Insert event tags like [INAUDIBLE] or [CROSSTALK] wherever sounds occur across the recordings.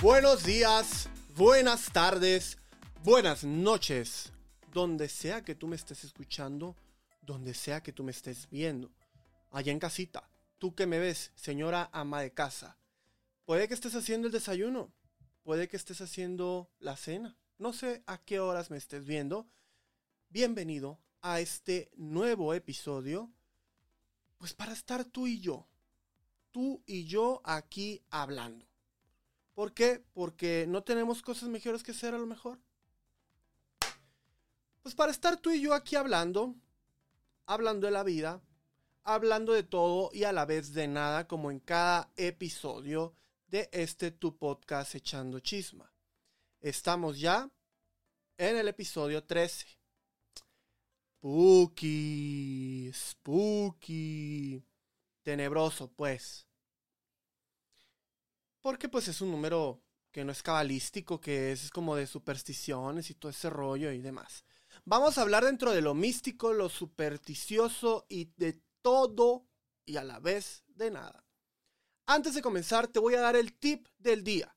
Buenos días, buenas tardes, buenas noches, donde sea que tú me estés escuchando, donde sea que tú me estés viendo, allá en casita, tú que me ves, señora ama de casa, puede que estés haciendo el desayuno, puede que estés haciendo la cena, no sé a qué horas me estés viendo, bienvenido a este nuevo episodio, pues para estar tú y yo, tú y yo aquí hablando. ¿Por qué? Porque no tenemos cosas mejores que hacer a lo mejor. Pues para estar tú y yo aquí hablando, hablando de la vida, hablando de todo y a la vez de nada, como en cada episodio de este tu podcast echando chisma. Estamos ya en el episodio 13. Spooky, spooky, tenebroso pues. Porque pues es un número que no es cabalístico, que es como de supersticiones y todo ese rollo y demás. Vamos a hablar dentro de lo místico, lo supersticioso y de todo y a la vez de nada. Antes de comenzar te voy a dar el tip del día.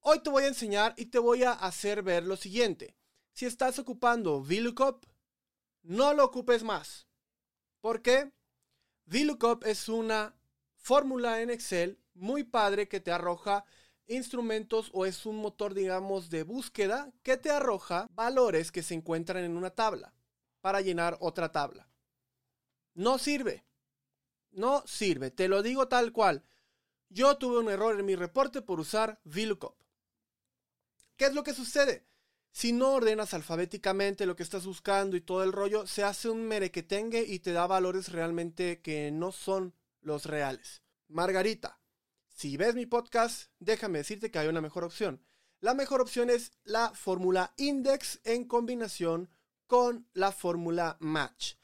Hoy te voy a enseñar y te voy a hacer ver lo siguiente. Si estás ocupando VLOOKUP, no lo ocupes más. ¿Por qué? VLOOKUP es una fórmula en Excel muy padre que te arroja instrumentos o es un motor, digamos, de búsqueda que te arroja valores que se encuentran en una tabla para llenar otra tabla. No sirve. No sirve. Te lo digo tal cual. Yo tuve un error en mi reporte por usar VLOOKUP. ¿Qué es lo que sucede? Si no ordenas alfabéticamente lo que estás buscando y todo el rollo, se hace un merequetengue y te da valores realmente que no son los reales. Margarita, si ves mi podcast, déjame decirte que hay una mejor opción. La mejor opción es la fórmula index en combinación con la fórmula match.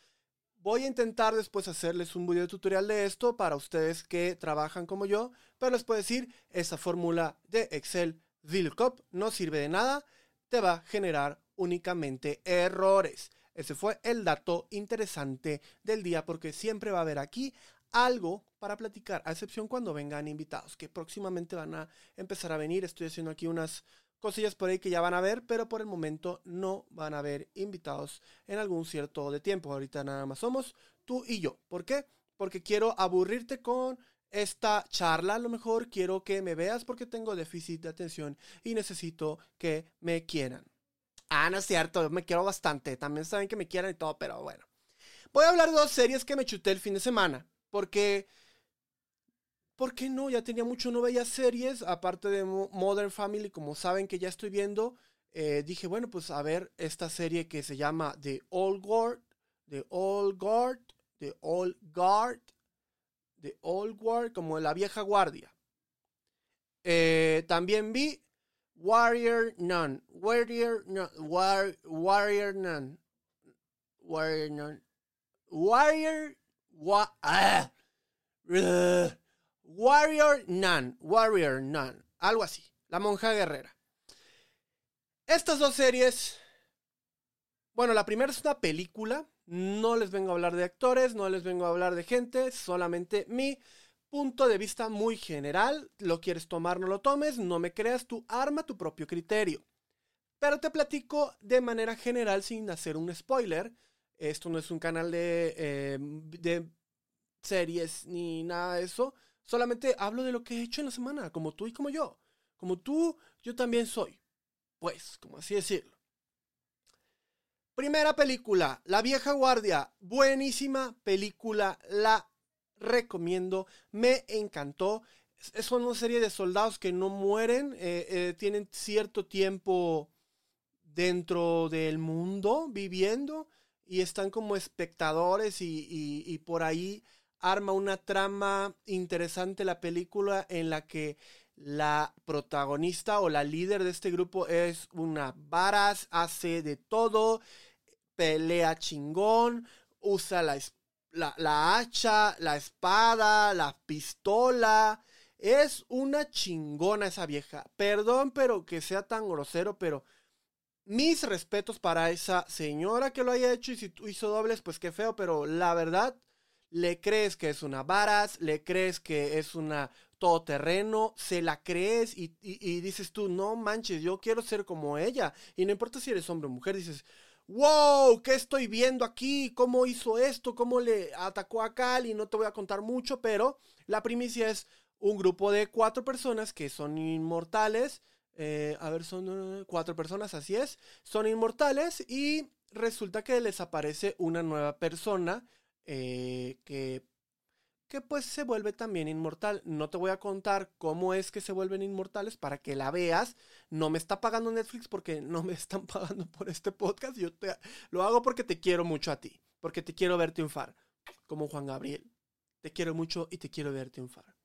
Voy a intentar después hacerles un video tutorial de esto para ustedes que trabajan como yo, pero les puedo decir, esa fórmula de Excel VLOOKUP no sirve de nada, te va a generar únicamente errores. Ese fue el dato interesante del día porque siempre va a haber aquí algo para platicar, a excepción cuando vengan invitados, que próximamente van a empezar a venir. Estoy haciendo aquí unas cosillas por ahí que ya van a ver, pero por el momento no van a haber invitados en algún cierto de tiempo. Ahorita nada más somos tú y yo. ¿Por qué? Porque quiero aburrirte con esta charla. A lo mejor quiero que me veas porque tengo déficit de atención y necesito que me quieran. Ah, no es cierto, me quiero bastante. También saben que me quieran y todo, pero bueno. Voy a hablar de dos series que me chuté el fin de semana. Porque, ¿por qué no? Ya tenía mucho, no veía series, aparte de Modern Family, como saben que ya estoy viendo. Eh, dije, bueno, pues a ver esta serie que se llama The Old Guard, The Old Guard, The Old Guard, The Old Guard, como la vieja guardia. Eh, también vi Warrior Nun, Warrior Nun, Warrior Nun, Warrior Nun, Warrior Ah, Warrior Nun. Warrior Nun. Algo así. La monja guerrera. Estas dos series. Bueno, la primera es una película. No les vengo a hablar de actores, no les vengo a hablar de gente, solamente mi punto de vista muy general. Lo quieres tomar, no lo tomes, no me creas, tú arma tu propio criterio. Pero te platico de manera general sin hacer un spoiler esto no es un canal de, eh, de series ni nada de eso. Solamente hablo de lo que he hecho en la semana, como tú y como yo. Como tú, yo también soy. Pues, como así decirlo. Primera película, La vieja guardia. Buenísima película, la recomiendo. Me encantó. Es una serie de soldados que no mueren, eh, eh, tienen cierto tiempo dentro del mundo viviendo y están como espectadores y, por ahí arma una trama interesante la película en la que la protagonista o la líder de este grupo es una varas, hace de todo, pelea chingón, usa la, la, la hacha, la espada, la pistola. Es una chingona esa vieja. Perdón, pero que sea tan grosero, pero mis respetos para esa señora que lo haya hecho y si hizo dobles, pues qué feo, pero la verdad, le crees que es una varas, le crees que es una todoterreno, se la crees y, y, dices tú, no manches, yo quiero ser como ella. Y no importa si eres hombre o mujer, dices, wow, ¿qué estoy viendo aquí? ¿Cómo hizo esto? ¿Cómo le atacó a Cal? Y no te voy a contar mucho, pero la primicia es un grupo de cuatro personas que son inmortales. Eh, a ver, son cuatro personas, así es. Son inmortales y resulta que les aparece una nueva persona eh, que que pues se vuelve también inmortal. No te voy a contar cómo es que se vuelven inmortales para que la veas. No me está pagando Netflix porque no me están [LAUGHS] pagando por este podcast. Yo te, lo hago porque te quiero mucho a ti, porque te quiero ver triunfar, como Juan Gabriel. Te quiero mucho y te quiero ver triunfar.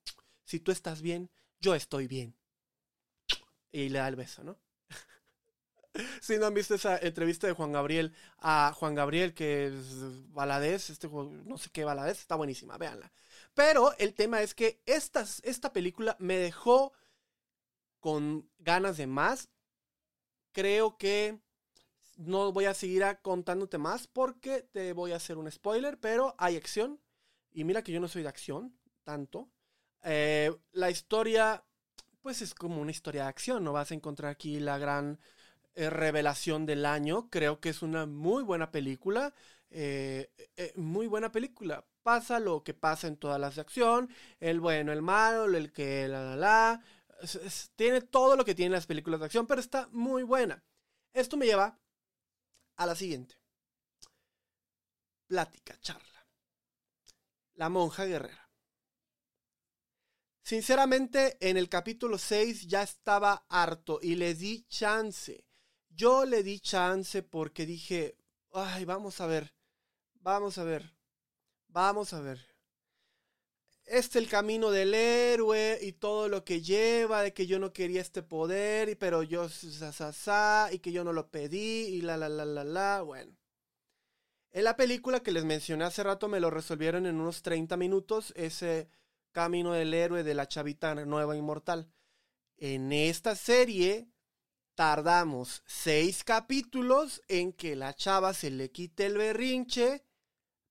Si tú estás bien, yo estoy bien. Y le da el beso, ¿no? [LAUGHS] si no han visto esa entrevista de Juan Gabriel a Juan Gabriel, que es baladés, este no sé qué baladés, está buenísima, véanla. Pero el tema es que esta, esta película me dejó con ganas de más. Creo que no voy a seguir contándote más porque te voy a hacer un spoiler, pero hay acción. Y mira que yo no soy de acción, tanto. Eh, la historia, pues es como una historia de acción. No vas a encontrar aquí la gran eh, revelación del año. Creo que es una muy buena película. Eh, muy buena película pasa lo que pasa en todas las de acción, el bueno, el malo, el que la la la. tiene todo lo que tienen las películas de acción, pero está muy buena. Esto me lleva a la siguiente. Plática, charla. La monja guerrera. Sinceramente, en el capítulo 6 ya estaba harto y le di chance. Yo le di chance porque dije, ay, vamos a ver, vamos a ver. Vamos a ver. Este es el camino del héroe y todo lo que lleva de que yo no quería este poder, y, pero yo sa, y que yo no lo pedí y la la la la la. Bueno. En la película que les mencioné hace rato me lo resolvieron en unos 30 minutos ese camino del héroe de la chavita nueva inmortal. En esta serie tardamos seis capítulos en que la chava se le quite el berrinche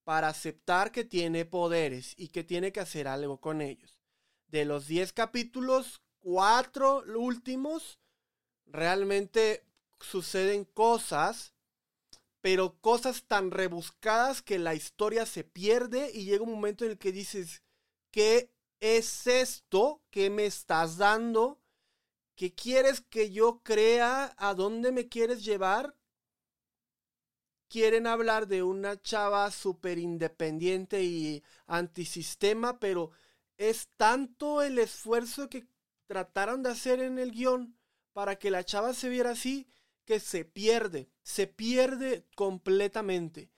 para aceptar que tiene poderes y que tiene que hacer algo con ellos. De los 10 capítulos, 4 últimos, realmente suceden cosas, pero cosas tan rebuscadas que la historia se pierde y llega un momento en el que dices, ¿qué es esto que me estás dando? ¿Qué quieres que yo crea? ¿A dónde me quieres llevar? quieren hablar de una chava súper independiente y antisistema, pero es tanto el esfuerzo que trataron de hacer en el guion para que la chava se viera así que se pierde, se pierde completamente.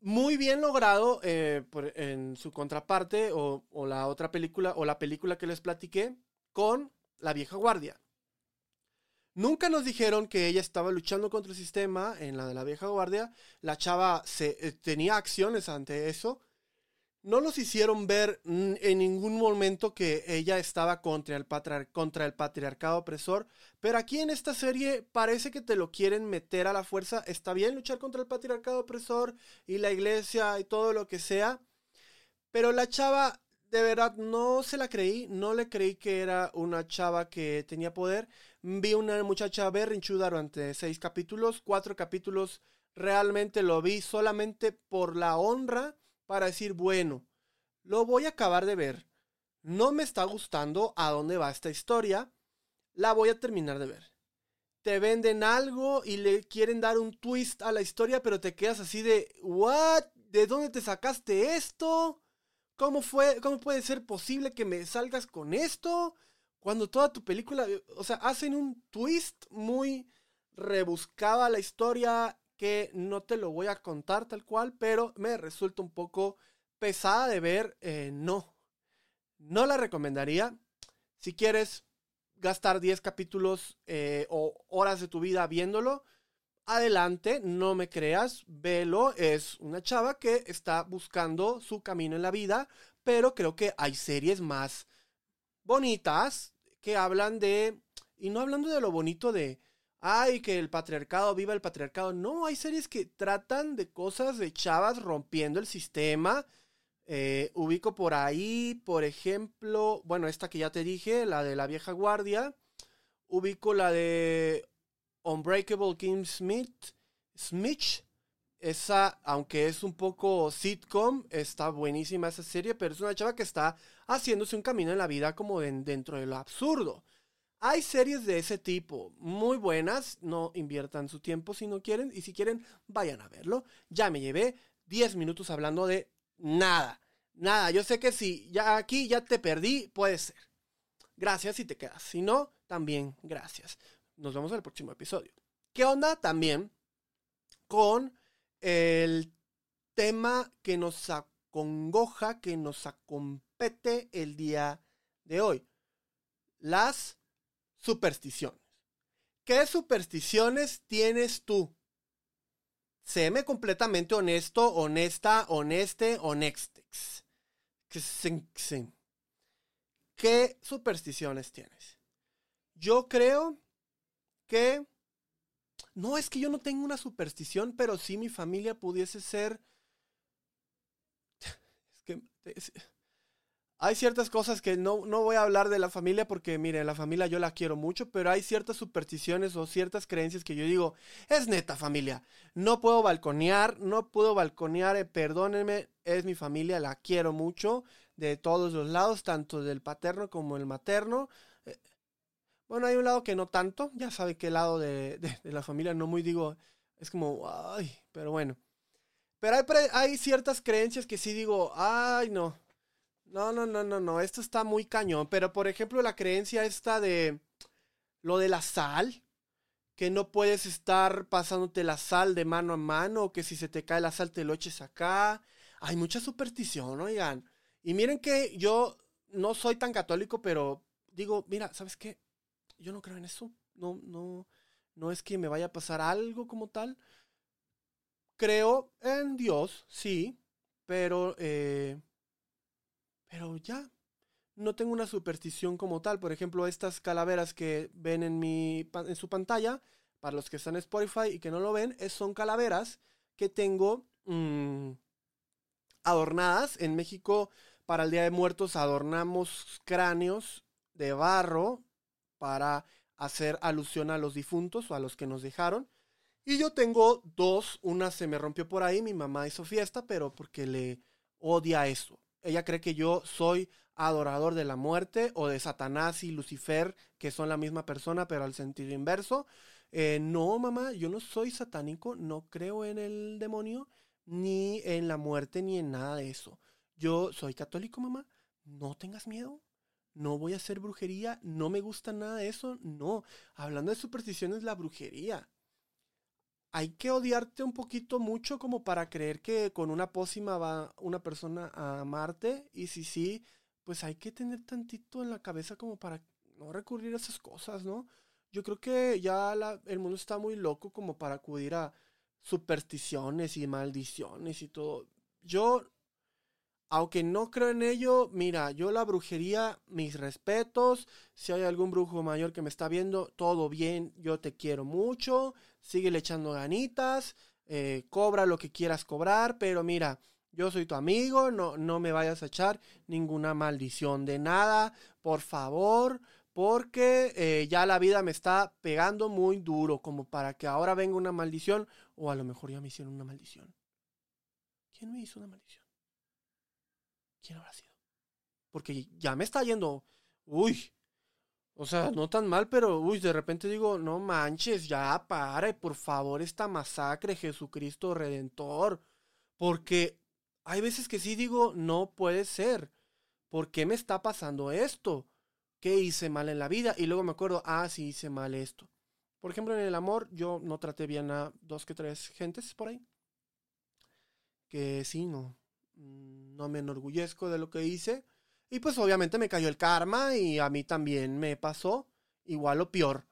Muy bien logrado eh, en su contraparte o, o la otra película o la película que les platiqué con La vieja guardia. Nunca nos dijeron que ella estaba luchando contra el sistema en la de la vieja guardia. La chava se, eh, tenía acciones ante eso. No nos hicieron ver en ningún momento que ella estaba contra el, contra el patriarcado opresor. Pero aquí en esta serie parece que te lo quieren meter a la fuerza. Está bien luchar contra el patriarcado opresor y la iglesia y todo lo que sea. Pero la chava de verdad no se la creí, no le creí que era una chava que tenía poder. Vi una muchacha berrinchuda durante seis capítulos, cuatro capítulos realmente lo vi solamente por la honra para decir, bueno, lo voy a acabar de ver. No me está gustando a dónde va esta historia. La voy a terminar de ver. Te venden algo y le quieren dar un twist a la historia, pero te quedas así de, ¿what? ¿De dónde te sacaste esto? ¿Cómo fue? ¿Cómo puede ser posible que me salgas con esto? Cuando toda tu película, o sea, hacen un twist muy rebuscado la historia que no te lo voy a contar tal cual, pero me resulta un poco pesada de ver. Eh, no, no la recomendaría. Si quieres gastar 10 capítulos eh, o horas de tu vida viéndolo, adelante, no me creas, velo, es una chava que está buscando su camino en la vida, pero creo que hay series más bonitas que hablan de, y no hablando de lo bonito de, ay, que el patriarcado, viva el patriarcado, no, hay series que tratan de cosas de chavas rompiendo el sistema, Eh, ubico por ahí, por ejemplo, bueno, esta que ya te dije, la de la vieja guardia. Ubico la de Unbreakable Kim Smith. Smith. Esa, aunque es un poco sitcom, está buenísima esa serie, pero es una chava que está haciéndose un camino en la vida como dentro de lo absurdo. Hay series de ese tipo muy buenas, no inviertan su tiempo si no quieren, y si quieren, vayan a verlo. Ya me llevé 10 minutos hablando de nada, nada. Yo sé que si ya aquí ya te perdí, puede ser. Gracias si te quedas. Si no, también gracias. Nos vemos en el próximo episodio. ¿Qué onda también con el tema que nos acongoja, que nos acompete el día de hoy? Las supersticiones. ¿Qué supersticiones tienes tú? Séme completamente honesto, honesta, honeste, honestex. ¿Qué supersticiones tienes? Yo creo que... No es que yo no tenga una superstición, pero sí mi familia pudiese ser... [LAUGHS] Es que... Hay ciertas cosas que no, no voy a hablar de la familia porque, mire, la familia yo la quiero mucho, pero hay ciertas supersticiones o ciertas creencias que yo digo, es neta familia, no puedo balconear, no puedo balconear, eh, perdónenme, es mi familia, la quiero mucho, de todos los lados, tanto del paterno como el materno. Eh, bueno, hay un lado que no tanto, ya sabe qué lado de, de, la familia, no muy digo, es como, ay, pero bueno. Pero hay, hay ciertas creencias que sí digo, ay, no, no, no, no, no, no, esto está muy cañón. Pero por ejemplo, la creencia esta de lo de la sal, que no puedes estar pasándote la sal de mano a mano, que si se te cae la sal te lo eches acá. Hay mucha superstición, oigan. Y miren que yo no soy tan católico, pero digo, mira, ¿sabes qué? Yo no creo en eso. No, no, no es que me vaya a pasar algo como tal. Creo en Dios, sí, pero eh, pero ya, no tengo una superstición como tal. Por ejemplo, estas calaveras que ven en, mi, en su pantalla, para los que están en Spotify y que no lo ven, es, son calaveras que tengo mm, adornadas. En México, para el Día de Muertos, adornamos cráneos de barro para hacer alusión a los difuntos o a los que nos dejaron. Y yo tengo dos, una se me rompió por ahí, mi mamá hizo fiesta, pero porque le odia eso ella cree que yo soy adorador de la muerte o de Satanás y Lucifer, que son la misma persona, pero al sentido inverso. Eh, no, mamá, yo no soy satánico, no creo en el demonio, ni en la muerte, ni en nada de eso. Yo soy católico, mamá, no tengas miedo. No voy a hacer brujería, no me gusta nada de eso, no. Hablando de supersticiones, la brujería hay que odiarte un poquito mucho como para creer que con una pócima va una persona a amarte. Y si sí, pues hay que tener tantito en la cabeza como para no recurrir a esas cosas, ¿no? Yo creo que ya el mundo está muy loco como para acudir a supersticiones y maldiciones y todo. Yo aunque no creo en ello, mira, yo la brujería, mis respetos. Si hay algún brujo mayor que me está viendo, todo bien, yo te quiero mucho. Sigue echando ganitas, eh, cobra lo que quieras cobrar, pero mira, yo soy tu amigo, no, no me vayas a echar ninguna maldición de nada, por favor, porque eh, ya la vida me está pegando muy duro, como para que ahora venga una maldición, o a lo mejor ya me hicieron una maldición. ¿Quién me hizo una maldición? ¿Quién habrá sido? Porque ya me está yendo. Uy. O sea, no tan mal, pero uy, de repente digo, no manches, ya para, por favor, esta masacre, Jesucristo Redentor. Porque hay veces que sí digo, no puede ser. ¿Por qué me está pasando esto? ¿Qué hice mal en la vida? Y luego me acuerdo, ah, sí hice mal esto. Por ejemplo, en el amor, yo no traté bien a dos que tres gentes por ahí. Que sí, no. Mm, no me enorgullezco de lo que hice. Y pues obviamente me cayó el karma y a mí también me pasó igual o peor.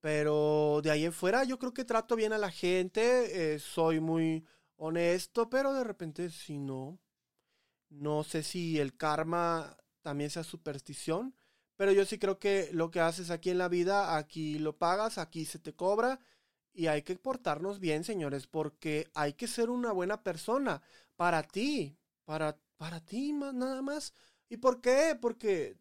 Pero de ahí en fuera yo creo que trato bien a la gente, eh, soy muy honesto, pero de repente si no, no sé si el karma también sea superstición, pero yo sí creo que lo que haces aquí en la vida, aquí lo pagas, aquí se te cobra y hay que portarnos bien, señores, porque hay que ser una buena persona para ti, para para ti, nada más. ¿Y por qué? Porque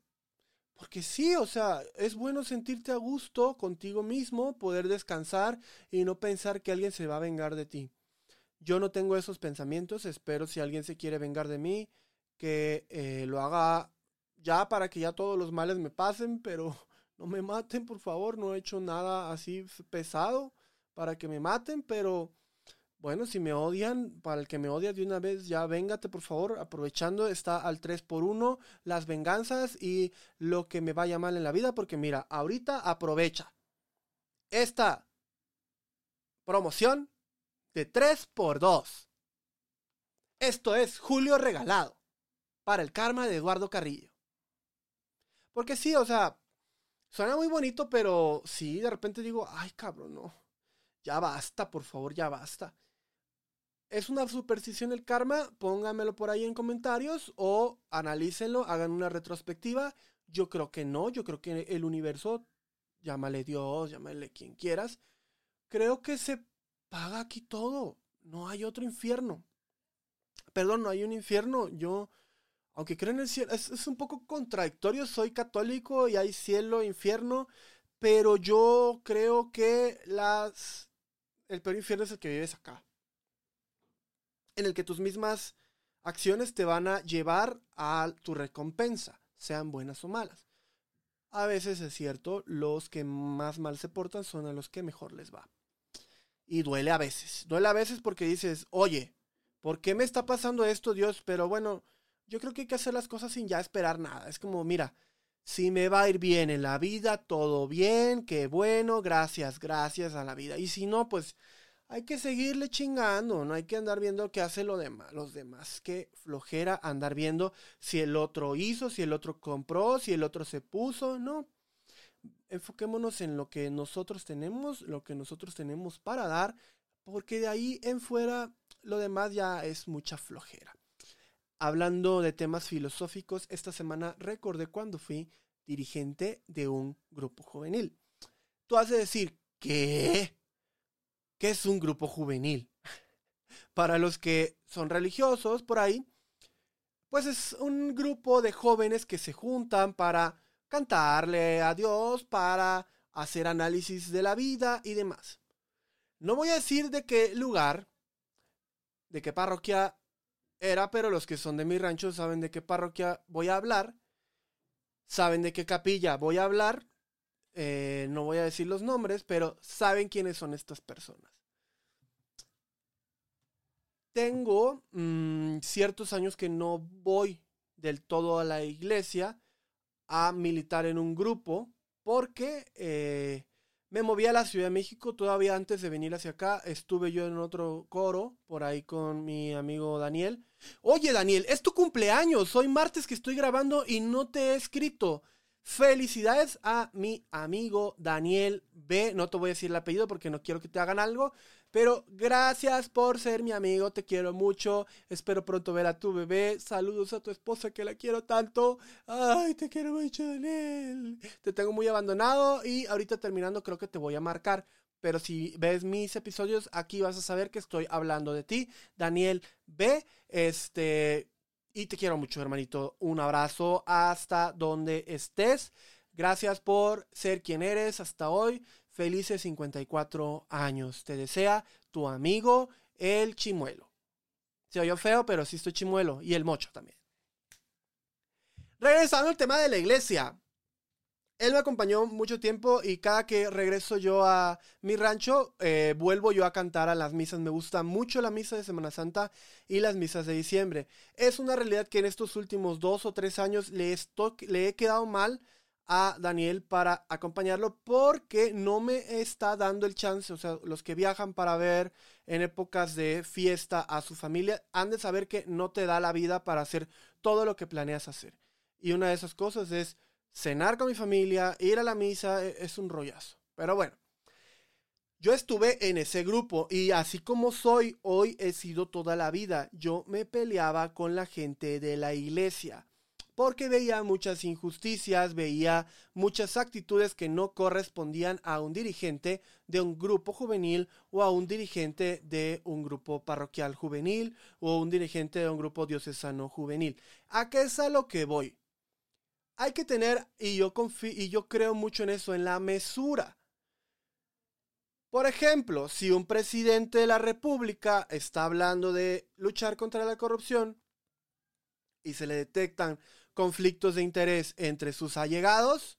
porque sí, o sea, es bueno sentirte a gusto contigo mismo, poder descansar y no pensar que alguien se va a vengar de ti. Yo no tengo esos pensamientos, espero si alguien se quiere vengar de mí, que eh, lo haga ya para que ya todos los males me pasen, pero [LAUGHS] no me maten, por favor, no he hecho nada así pesado para que me maten, pero bueno, si me odian, para el que me odia de una vez, ya véngate por favor, aprovechando, está al 3 por 1 las venganzas y lo que me vaya mal en la vida, porque mira, ahorita aprovecha esta promoción de 3 por 2 Esto es Julio Regalado para el karma de Eduardo Carrillo. Porque sí, o sea, suena muy bonito, pero sí, de repente digo, ay cabrón, no. Ya basta, por favor, ya basta. ¿Es una superstición el karma? Pónganmelo por ahí en comentarios o analícenlo, hagan una retrospectiva. Yo creo que no, yo creo que el universo, llámale Dios, llámale quien quieras, creo que se paga aquí todo. No hay otro infierno. Perdón, no hay un infierno. Yo, aunque creo en el cielo, es, es un poco contradictorio. Soy católico y hay cielo, infierno, pero yo creo que las, el peor infierno es el que vives acá en el que tus mismas acciones te van a llevar a tu recompensa, sean buenas o malas. A veces es cierto, los que más mal se portan son a los que mejor les va. Y duele a veces. Duele a veces porque dices, oye, ¿por qué me está pasando esto, Dios? Pero bueno, yo creo que hay que hacer las cosas sin ya esperar nada. Es como, mira, si me va a ir bien en la vida, todo bien, qué bueno, gracias, gracias a la vida. Y si no, pues hay que seguirle chingando, no hay que andar viendo qué hace lo demás, los demás. Qué flojera andar viendo si el otro hizo, si el otro compró, si el otro se puso, no. Enfoquémonos en lo que nosotros tenemos, lo que nosotros tenemos para dar, porque de ahí en fuera lo demás ya es mucha flojera. Hablando de temas filosóficos, esta semana recordé cuando fui dirigente de un grupo juvenil. Tú has de decir, ¿qué? ¿Qué es un grupo juvenil? [LAUGHS] Para los que son religiosos por ahí, pues es un grupo de jóvenes que se juntan para cantarle a Dios, para hacer análisis de la vida y demás. No voy a decir de qué lugar, de qué parroquia era, pero los que son de mi rancho saben de qué parroquia voy a hablar, saben de qué capilla voy a hablar, eh, no voy a decir los nombres, pero saben quiénes son estas personas. Tengo mm, ciertos años que no voy del todo a la iglesia a militar en un grupo porque eh, me moví a la Ciudad de México todavía antes de venir hacia acá. Estuve yo en otro coro por ahí con mi amigo Daniel. Oye Daniel, es tu cumpleaños. Hoy martes que estoy grabando y no te he escrito. Felicidades a mi amigo Daniel B. No te voy a decir el apellido porque no quiero que te hagan algo. Pero gracias por ser mi amigo. Te quiero mucho. Espero pronto ver a tu bebé. Saludos a tu esposa que la quiero tanto. Ay, te quiero mucho, Daniel. Te tengo muy abandonado y ahorita terminando creo que te voy a marcar. Pero si ves mis episodios, aquí vas a saber que estoy hablando de ti, Daniel B. Este, y te quiero mucho, hermanito. Un abrazo hasta donde estés. Gracias por ser quien eres hasta hoy. Felices 54 años. Te desea tu amigo, el chimuelo. Se oyó feo, pero sí estoy chimuelo. Y el mocho también. Regresando al tema de la iglesia. Él me acompañó mucho tiempo y cada que regreso yo a mi rancho, eh, vuelvo yo a cantar a las misas. Me gusta mucho la misa de Semana Santa y las misas de diciembre. Es una realidad que en estos últimos dos o tres años le, le he quedado mal a Daniel para acompañarlo porque no me está dando el chance, o sea, los que viajan para ver en épocas de fiesta a su familia han de saber que no te da la vida para hacer todo lo que planeas hacer. Y una de esas cosas es cenar con mi familia, ir a la misa, e, es un rollazo. Pero bueno, yo estuve en ese grupo y así como soy hoy he sido toda la vida. Yo me peleaba con la gente de la iglesia. porque veía muchas injusticias, veía muchas actitudes que no correspondían a un dirigente de un grupo juvenil o a un dirigente de un grupo parroquial juvenil o un dirigente de un grupo diocesano juvenil. ¿A qué es a lo que voy? Hay que tener, y yo confío, y yo creo mucho en eso, en la mesura. Por ejemplo, si un presidente de la República está hablando de luchar contra la corrupción y se le detectan conflictos de interés entre sus allegados,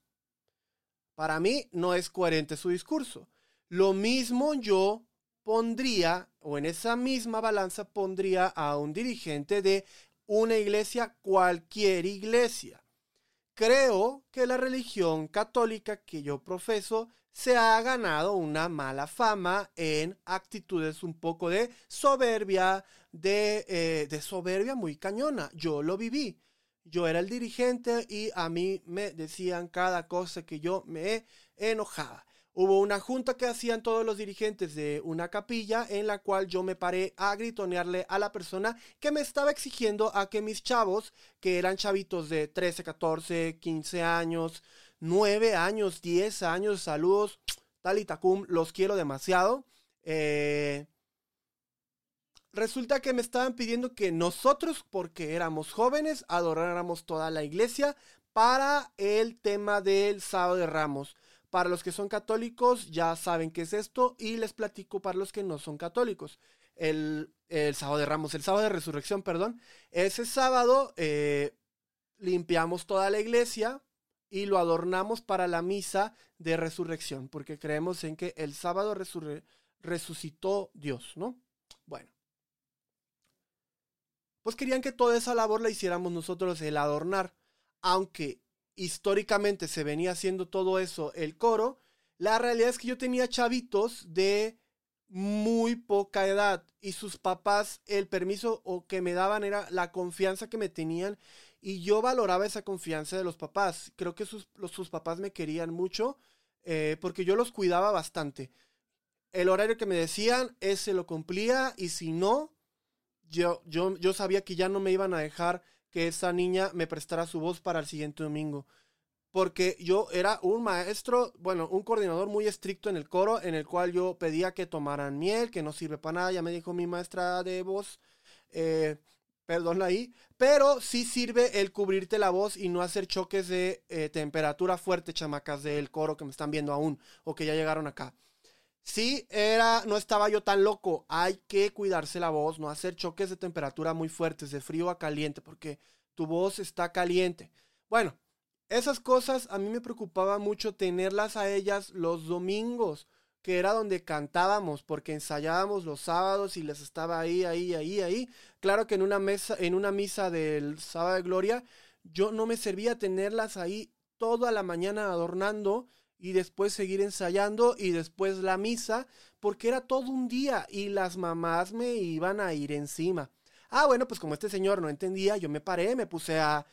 para mí no es coherente su discurso. Lo mismo yo pondría, o en esa misma balanza pondría a un dirigente de una iglesia, cualquier iglesia. Creo que la religión católica que yo profeso se ha ganado una mala fama en actitudes un poco de soberbia, de, eh, de soberbia muy cañona. Yo lo viví yo era el dirigente y a mí me decían cada cosa que yo me enojaba. Hubo una junta que hacían todos los dirigentes de una capilla en la cual yo me paré a gritonearle a la persona que me estaba exigiendo a que mis chavos, que eran chavitos de 13, 14, 15 años, 9 años, 10 años, saludos, tal y tacum, los quiero demasiado. Eh, resulta que me estaban pidiendo que nosotros, porque éramos jóvenes, adoráramos toda la iglesia para el tema del sábado de ramos. Para los que son católicos ya saben qué es esto y les platico para los que no son católicos. El, sábado de ramos, el sábado de resurrección, perdón. Ese sábado eh, limpiamos toda la iglesia y lo adornamos para la misa de resurrección, porque creemos en que el sábado resucitó Dios, ¿no? Bueno pues querían que toda esa labor la hiciéramos nosotros, el adornar. Aunque históricamente se venía haciendo todo eso, el coro, la realidad es que yo tenía chavitos de muy poca edad y sus papás el permiso o que me daban era la confianza que me tenían y yo valoraba esa confianza de los papás. Creo que sus, sus papás me querían mucho eh, porque yo los cuidaba bastante. El horario que me decían, ese lo cumplía y si no, yo, yo, yo sabía que ya no me iban a dejar que esa niña me prestara su voz para el siguiente domingo. Porque yo era un maestro, bueno, un coordinador muy estricto en el coro, en el cual yo pedía que tomaran miel, que no sirve para nada, ya me dijo mi maestra de voz, eh, perdón ahí, pero sí sirve el cubrirte la voz y no hacer choques de eh, temperatura fuerte, chamacas del coro que me están viendo aún o que ya llegaron acá. Sí, era, no estaba yo tan loco. Hay que cuidarse la voz, no hacer choques de temperatura muy fuertes, de frío a caliente, porque tu voz está caliente. Bueno, esas cosas a mí me preocupaba mucho tenerlas a ellas los domingos, que era donde cantábamos, porque ensayábamos los sábados y les estaba ahí, ahí, ahí, ahí. Claro que en una mesa, en una misa del sábado de gloria, yo no me servía tenerlas ahí toda la mañana adornando y después seguir ensayando y después la misa, porque era todo un día y las mamás me iban a ir encima. Ah, bueno, pues como este señor no entendía, yo me paré, me puse a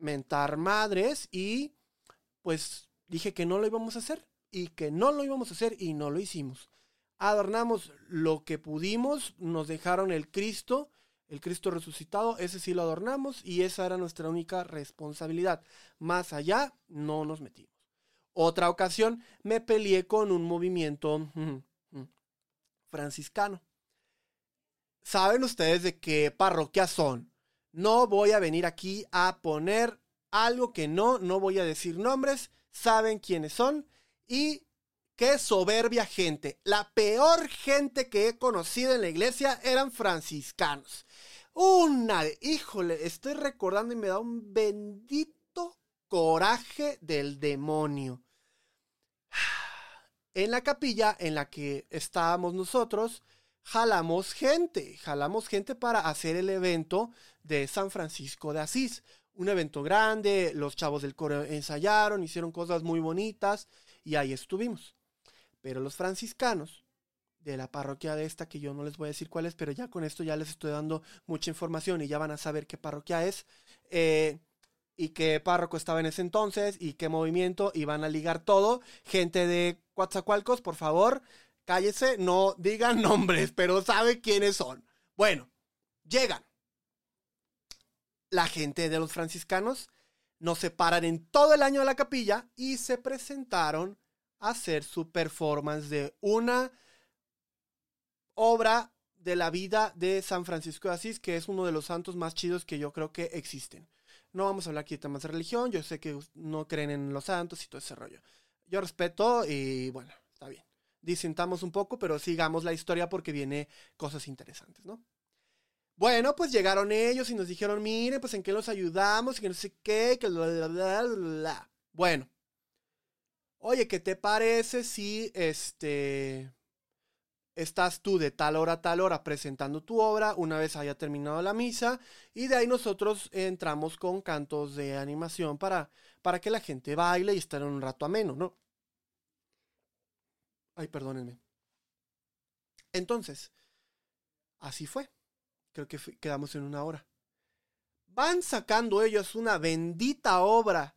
mentar madres y pues dije que no lo íbamos a hacer y que no lo íbamos a hacer y no lo hicimos. Adornamos lo que pudimos, nos dejaron el Cristo, el Cristo resucitado, ese sí lo adornamos y esa era nuestra única responsabilidad. Más allá no nos metimos. Otra ocasión me peleé con un movimiento franciscano. ¿Saben ustedes de qué parroquia son? No voy a venir aquí a poner algo que no, no voy a decir nombres, saben quiénes son y qué soberbia gente. La peor gente que he conocido en la iglesia eran franciscanos. Una, híjole, estoy recordando y me da un bendito coraje del demonio. [SIGHS] En la capilla en la que estábamos nosotros, jalamos gente, jalamos gente para hacer el evento de San Francisco de Asís. Un evento grande, los chavos del coro ensayaron, hicieron cosas muy bonitas y ahí estuvimos. Pero los franciscanos de la parroquia de esta, que yo no les voy a decir cuál es, pero ya con esto ya les estoy dando mucha información y ya van a saber qué parroquia es. Eh, y qué párroco estaba en ese entonces y qué movimiento iban a ligar todo. Gente de Coatzacoalcos, por favor, cállese, no digan [LAUGHS] nombres, pero sabe quiénes son. Bueno, llegan. la gente de los franciscanos nos separan en todo el año de la capilla y se presentaron a hacer su performance de una obra de la vida de San Francisco de Asís, que es uno de los santos más chidos que yo creo que existen. No vamos a hablar aquí de temas de religión, yo sé que no creen en los santos y todo ese rollo. Yo respeto y bueno, está bien. Disintamos un poco, pero sigamos la historia porque viene cosas interesantes, ¿no? Bueno, pues llegaron ellos y nos dijeron, miren, pues en qué los ayudamos, y que no sé qué, que bla, bla, bla, Bueno. Oye, ¿qué te parece si este estás tú de tal hora a tal hora presentando tu obra una vez haya terminado la misa y de ahí nosotros entramos con cantos de animación para, para que la gente baile y estar un rato ameno, ¿no? Ay, perdónenme. Entonces, así fue. Creo que quedamos en una hora. Van sacando ellos una bendita obra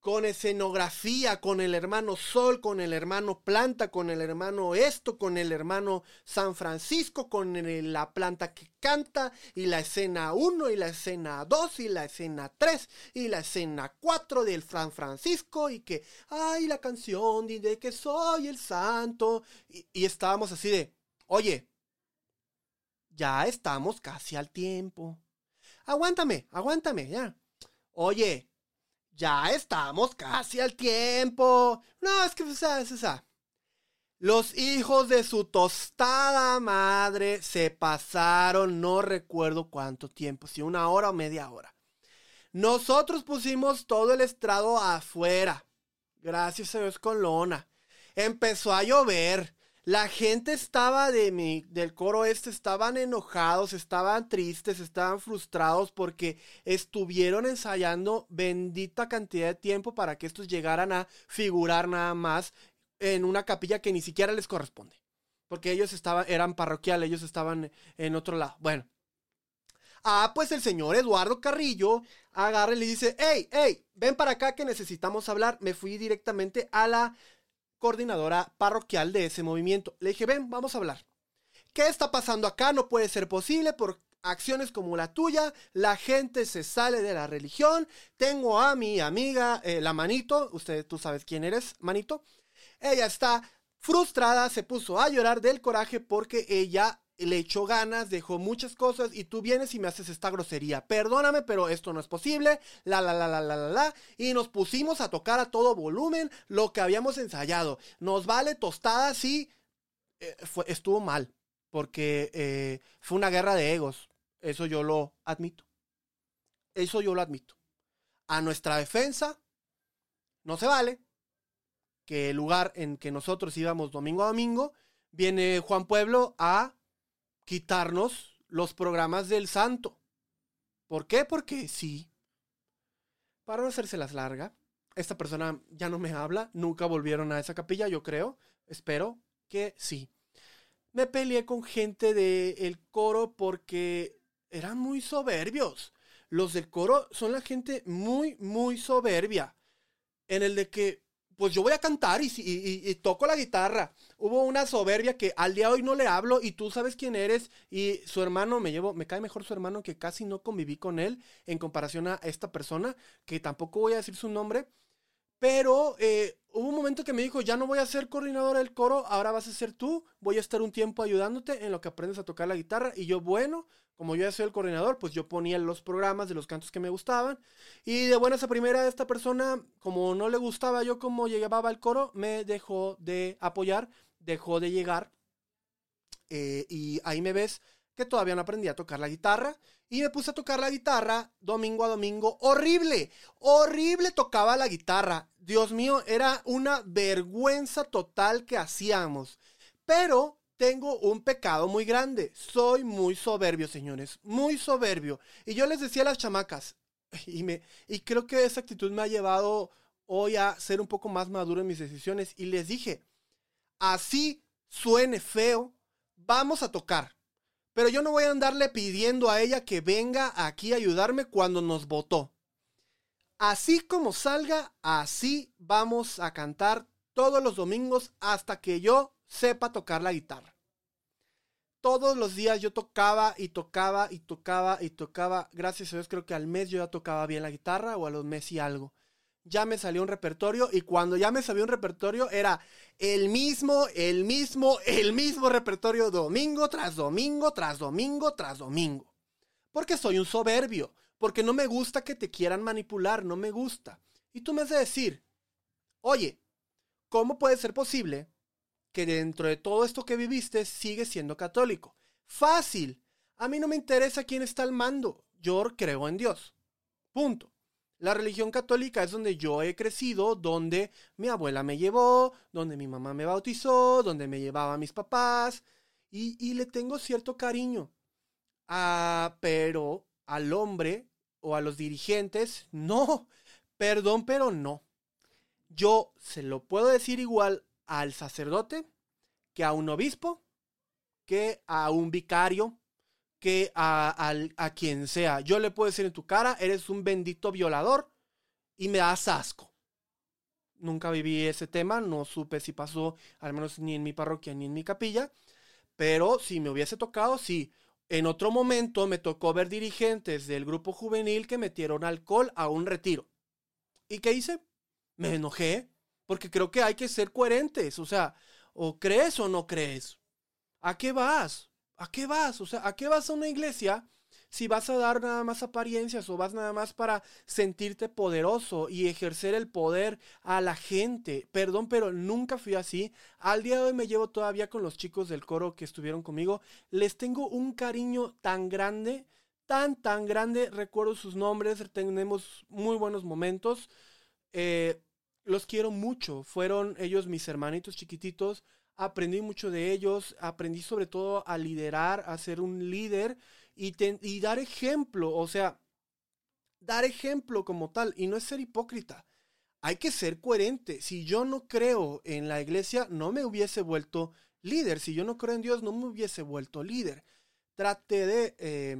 con escenografía, con el hermano Sol, con el hermano Planta, con el hermano Esto, con el hermano San Francisco, con la planta que canta, y la escena 1, y la escena 2, y la escena 3, y la escena 4 del San Francisco, y que, ay, la canción de que soy el santo, y, y estábamos así de, oye, ya estamos casi al tiempo. Aguántame, aguántame, ya. Oye, ya estamos casi al tiempo. No, es que, o sea, es esa. Los hijos de su tostada madre se pasaron, no recuerdo cuánto tiempo, si una hora o media hora. Nosotros pusimos todo el estrado afuera. Gracias a Dios con lona. Empezó a llover. La gente estaba de mi, del coro este, estaban enojados, estaban tristes, estaban frustrados porque estuvieron ensayando bendita cantidad de tiempo para que estos llegaran a figurar nada más en una capilla que ni siquiera les corresponde. Porque ellos estaban, eran parroquiales, ellos estaban en otro lado. Bueno. Ah, pues el señor Eduardo Carrillo agarra y le dice, hey, hey, ven para acá que necesitamos hablar. Me fui directamente a la coordinadora parroquial de ese movimiento. Le dije, ven, vamos a hablar. ¿Qué está pasando acá? No puede ser posible por acciones como la tuya. La gente se sale de la religión. Tengo a mi amiga, eh, la Manito. Usted, tú sabes quién eres, Manito. Ella está frustrada, se puso a llorar del coraje porque ella le echó ganas, dejó muchas cosas y tú vienes y me haces esta grosería. Perdóname, pero esto no es posible. La, la, la, la, la, la, la. Y nos pusimos a tocar a todo volumen lo que habíamos ensayado. Nos vale tostada, sí. Eh, estuvo mal, porque eh, fue una guerra de egos. Eso yo lo admito. Eso yo lo admito. A nuestra defensa, no se vale que el lugar en que nosotros íbamos domingo a domingo, viene Juan Pueblo a quitarnos los programas del santo. ¿Por qué? Porque sí. Para no hacérselas larga, esta persona ya no me habla, nunca volvieron a esa capilla, yo creo, espero que sí. Me peleé con gente del coro porque eran muy soberbios. Los del coro son la gente muy, muy soberbia. En el de que pues yo voy a cantar y, toco la guitarra. Hubo una soberbia que al día de hoy no le hablo y tú sabes quién eres y su hermano me llevo, me cae mejor su hermano que casi no conviví con él en comparación a esta persona que tampoco voy a decir su nombre. Pero eh, hubo un momento que me dijo, ya no voy a ser coordinador del coro, ahora vas a ser tú, voy a estar un tiempo ayudándote en lo que aprendes a tocar la guitarra. Y yo, bueno, como yo ya soy el coordinador, pues yo ponía los programas de los cantos que me gustaban. Y de buenas a primera, esta persona, como no le gustaba yo como llevaba el coro, me dejó de apoyar, dejó de llegar. Eh, y ahí me ves que todavía no aprendí a tocar la guitarra. Y me puse a tocar la guitarra domingo a domingo. Horrible, horrible tocaba la guitarra. Dios mío, era una vergüenza total que hacíamos. Pero tengo un pecado muy grande. Soy muy soberbio, señores. Muy soberbio. Y yo les decía a las chamacas, [LAUGHS] y, me, y creo que esa actitud me ha llevado hoy a ser un poco más maduro en mis decisiones. Y les dije, así suene feo, vamos a tocar. Pero yo no voy a andarle pidiendo a ella que venga aquí a ayudarme cuando nos votó. Así como salga, así vamos a cantar todos los domingos hasta que yo sepa tocar la guitarra. todos los días yo tocaba y tocaba y tocaba y tocaba. Gracias a Dios creo que al mes yo ya tocaba bien la guitarra o a los meses y algo. Ya me salió un repertorio y cuando ya me salió un repertorio era el mismo, el mismo, el mismo repertorio domingo tras domingo, tras domingo, tras domingo. Porque soy un soberbio, porque no me gusta que te quieran manipular, no me gusta. Y tú me has de decir, oye, ¿cómo puede ser posible que dentro de todo esto que viviste sigues siendo católico. Fácil. A mí no me interesa quién está al mando. Yo creo en Dios. Punto. La religión católica es donde yo he crecido, donde mi abuela me llevó, donde mi mamá me bautizó, donde me llevaba a mis papás. Y, le tengo cierto cariño. Ah, pero al hombre o a los dirigentes, no. Perdón, pero no. Yo se lo puedo decir igual al sacerdote, que a un obispo, que a un vicario, que a, a, quien sea. Yo le puedo decir en tu cara, eres un bendito violador y me das asco. Nunca viví ese tema, no supe si pasó, al menos ni en mi parroquia ni en mi capilla, pero si me hubiese tocado, sí. En otro momento me tocó ver dirigentes del grupo juvenil que metieron alcohol a un retiro. ¿Y qué hice? Me enojé, porque creo que hay que ser coherentes. O sea, o crees o no crees. ¿A qué vas? ¿A qué vas? O sea, ¿a qué vas a una iglesia si vas a dar nada más apariencias o vas nada más para sentirte poderoso y ejercer el poder a la gente? Perdón, pero nunca fui así. Al día de hoy me llevo todavía con los chicos del coro que estuvieron conmigo. Les tengo un cariño tan grande, tan, tan grande. Recuerdo sus nombres, tenemos muy buenos momentos. Eh, los quiero mucho. Fueron ellos mis hermanitos chiquititos. Aprendí mucho de ellos. Aprendí sobre todo a liderar, a ser un líder y, y dar ejemplo. O sea, dar ejemplo como tal. Y no es ser hipócrita. Hay que ser coherente. Si yo no creo en la iglesia, no me hubiese vuelto líder. Si yo no creo en Dios, no me hubiese vuelto líder. Traté de, eh,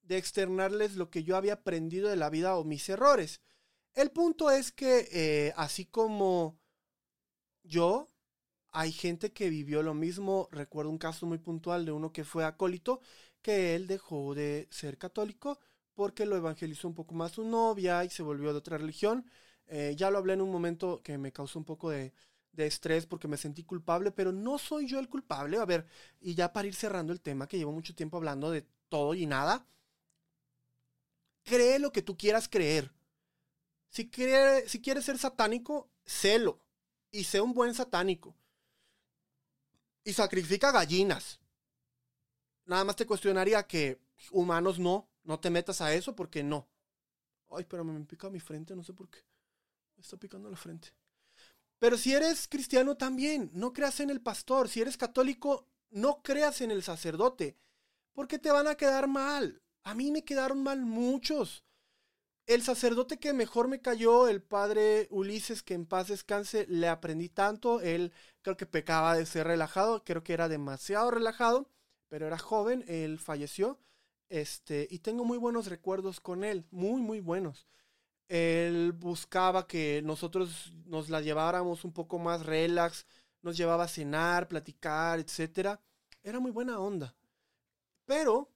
de externarles lo que yo había aprendido de la vida o mis errores. El punto es que eh, así como yo, hay gente que vivió lo mismo. Recuerdo un caso muy puntual de uno que fue acólito, que él dejó de ser católico porque lo evangelizó un poco más su novia y se volvió de otra religión. Eh, ya lo hablé en un momento que me causó un poco de, de estrés porque me sentí culpable, pero no soy yo el culpable. A ver, y ya para ir cerrando el tema, que llevo mucho tiempo hablando de todo y nada, cree lo que tú quieras creer. Si, si quieres ser satánico, sélo. Y sé un buen satánico. Y sacrifica gallinas. Nada más te cuestionaría que humanos no. No te metas a eso porque no. Ay, pero me pica mi frente, no sé por qué. Me está picando la frente. Pero si eres cristiano también, no creas en el pastor. Si eres católico, no creas en el sacerdote. Porque te van a quedar mal. A mí me quedaron mal muchos. El sacerdote que mejor me cayó, el padre Ulises, que en paz descanse, le aprendí tanto. Él creo que pecaba de ser relajado, creo que era demasiado relajado, pero era joven, él falleció. Este, y tengo muy buenos recuerdos con él, muy, muy buenos. Él buscaba que nosotros nos la lleváramos un poco más relax, nos llevaba a cenar, platicar, etc. Era muy buena onda. Pero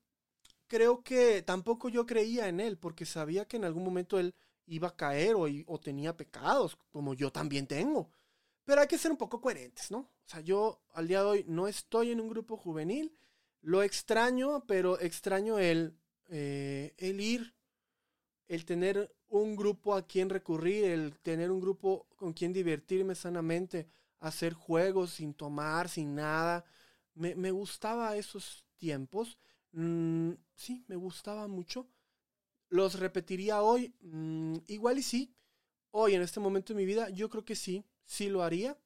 creo que tampoco yo creía en él, porque sabía que en algún momento él iba a caer o, o, tenía pecados, como yo también tengo. Pero hay que ser un poco coherentes, ¿no? O sea, yo al día de hoy no estoy en un grupo juvenil, lo extraño, pero extraño el, eh, el ir, el tener un grupo a quien recurrir, el tener un grupo con quien divertirme sanamente, hacer juegos sin tomar, sin nada. Me, me gustaba esos tiempos Mm, sí, me gustaba mucho. ¿Los repetiría hoy? Mm, igual y sí. Hoy, en este momento de mi vida, yo creo que sí, sí lo haría.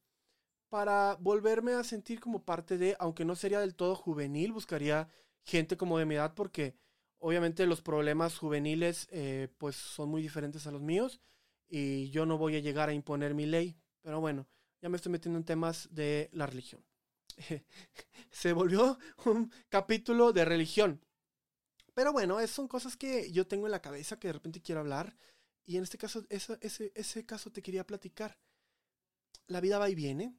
Para volverme a sentir como parte de, aunque no sería del todo juvenil, buscaría gente como de mi edad porque obviamente los problemas juveniles eh, pues son muy diferentes a los míos y yo no voy a llegar a imponer mi ley. Pero bueno, ya me estoy metiendo en temas de la religión. [LAUGHS] se volvió un capítulo de religión. Pero bueno, son cosas que yo tengo en la cabeza que de repente quiero hablar. Y en este caso, ese, ese caso te quería platicar. La vida va y viene.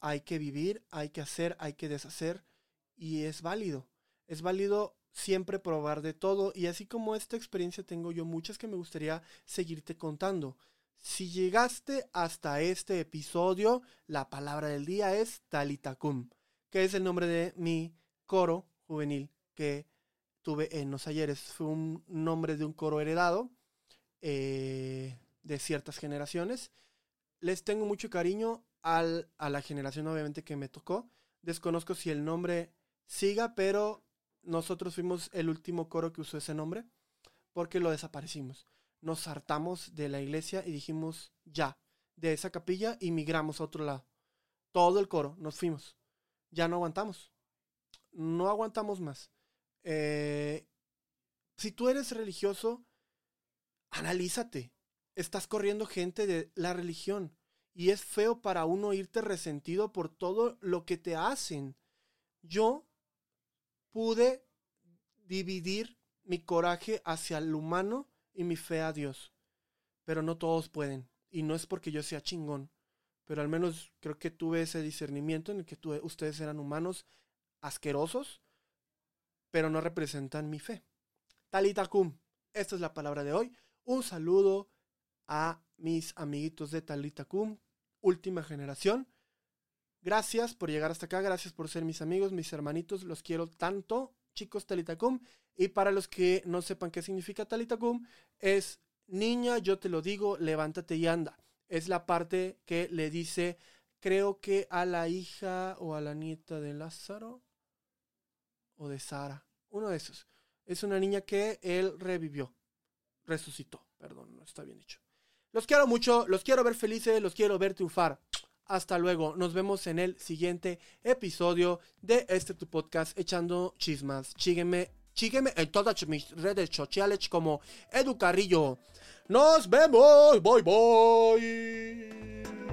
Hay que vivir, hay que hacer, hay que deshacer. y es válido. Es válido siempre probar de todo y así como esta experiencia tengo yo muchas que me gustaría seguirte contando. Si llegaste hasta este episodio, la palabra del día es Talitacum, que es el nombre de mi coro juvenil que tuve en los ayeres. Fue un nombre de un coro heredado eh, de ciertas generaciones. Les tengo mucho cariño al, a la generación obviamente que me tocó. Desconozco si el nombre siga, pero nosotros fuimos el último coro que usó ese nombre porque lo desaparecimos. Nos hartamos de la iglesia y dijimos ya, de esa capilla y migramos a otro lado. Todo el coro, nos fuimos. Ya no aguantamos. No aguantamos más. Eh, si tú eres religioso, analízate. Estás corriendo gente de la religión. Y es feo para uno irte resentido por todo lo que te hacen. Yo pude dividir mi coraje hacia el humano y mi fe a Dios. Pero no todos pueden. Y no es porque yo sea chingón. Pero al menos creo que tuve ese discernimiento en el que tuve, ustedes eran humanos asquerosos, pero no representan mi fe. Talitacum. Esta es la palabra de hoy. Un saludo a mis amiguitos de Talitacum, última generación. Gracias por llegar hasta acá, gracias por ser mis amigos, mis hermanitos, los quiero tanto, chicos Talitacum. Y para los que no sepan qué significa Talitacum, es niña, yo te lo digo, levántate y anda. Es la parte que le dice, creo que a la hija o a la nieta de Lázaro o de Sara, uno de esos. Es una niña que él revivió, resucitó, perdón, no está bien dicho. Los quiero mucho, los quiero ver felices, los quiero ver triunfar. Hasta luego, nos vemos en el siguiente episodio de este tu podcast echando chismas. Sígueme, sígueme en todas mis redes sociales como Edu Carrillo. Nos vemos, bye bye.